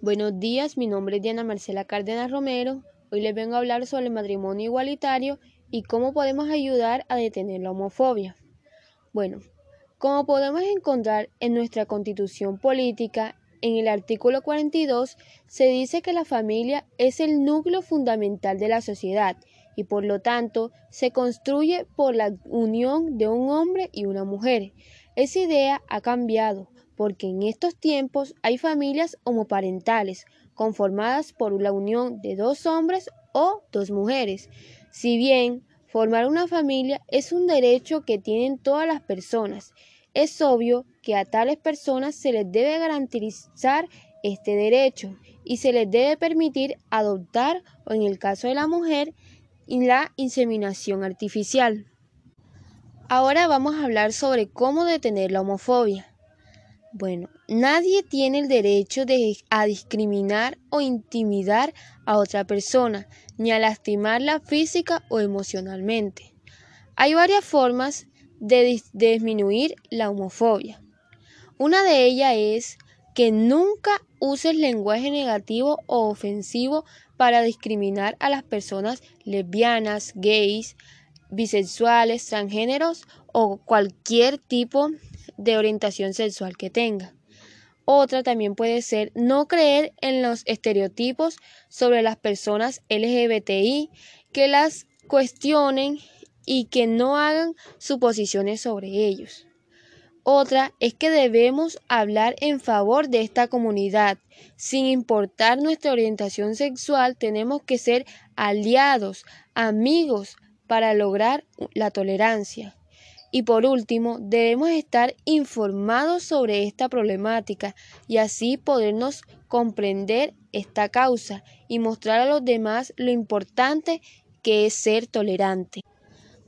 Buenos días, mi nombre es Diana Marcela Cárdenas Romero. Hoy les vengo a hablar sobre el matrimonio igualitario y cómo podemos ayudar a detener la homofobia. Bueno, como podemos encontrar en nuestra constitución política, en el artículo 42 se dice que la familia es el núcleo fundamental de la sociedad y por lo tanto se construye por la unión de un hombre y una mujer. Esa idea ha cambiado porque en estos tiempos hay familias homoparentales conformadas por la unión de dos hombres o dos mujeres. Si bien formar una familia es un derecho que tienen todas las personas, es obvio que a tales personas se les debe garantizar este derecho y se les debe permitir adoptar o en el caso de la mujer la inseminación artificial. Ahora vamos a hablar sobre cómo detener la homofobia. Bueno, nadie tiene el derecho de, a discriminar o intimidar a otra persona, ni a lastimarla física o emocionalmente. Hay varias formas de, de disminuir la homofobia. Una de ellas es que nunca uses lenguaje negativo o ofensivo para discriminar a las personas lesbianas, gays, bisexuales, transgéneros o cualquier tipo de orientación sexual que tenga. Otra también puede ser no creer en los estereotipos sobre las personas LGBTI, que las cuestionen y que no hagan suposiciones sobre ellos. Otra es que debemos hablar en favor de esta comunidad. Sin importar nuestra orientación sexual, tenemos que ser aliados, amigos, para lograr la tolerancia. Y por último, debemos estar informados sobre esta problemática y así podernos comprender esta causa y mostrar a los demás lo importante que es ser tolerante.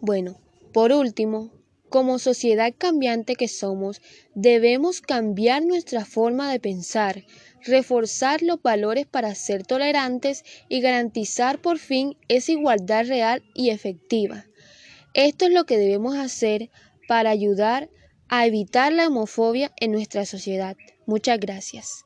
Bueno, por último, como sociedad cambiante que somos, debemos cambiar nuestra forma de pensar, reforzar los valores para ser tolerantes y garantizar por fin esa igualdad real y efectiva. Esto es lo que debemos hacer para ayudar a evitar la homofobia en nuestra sociedad. Muchas gracias.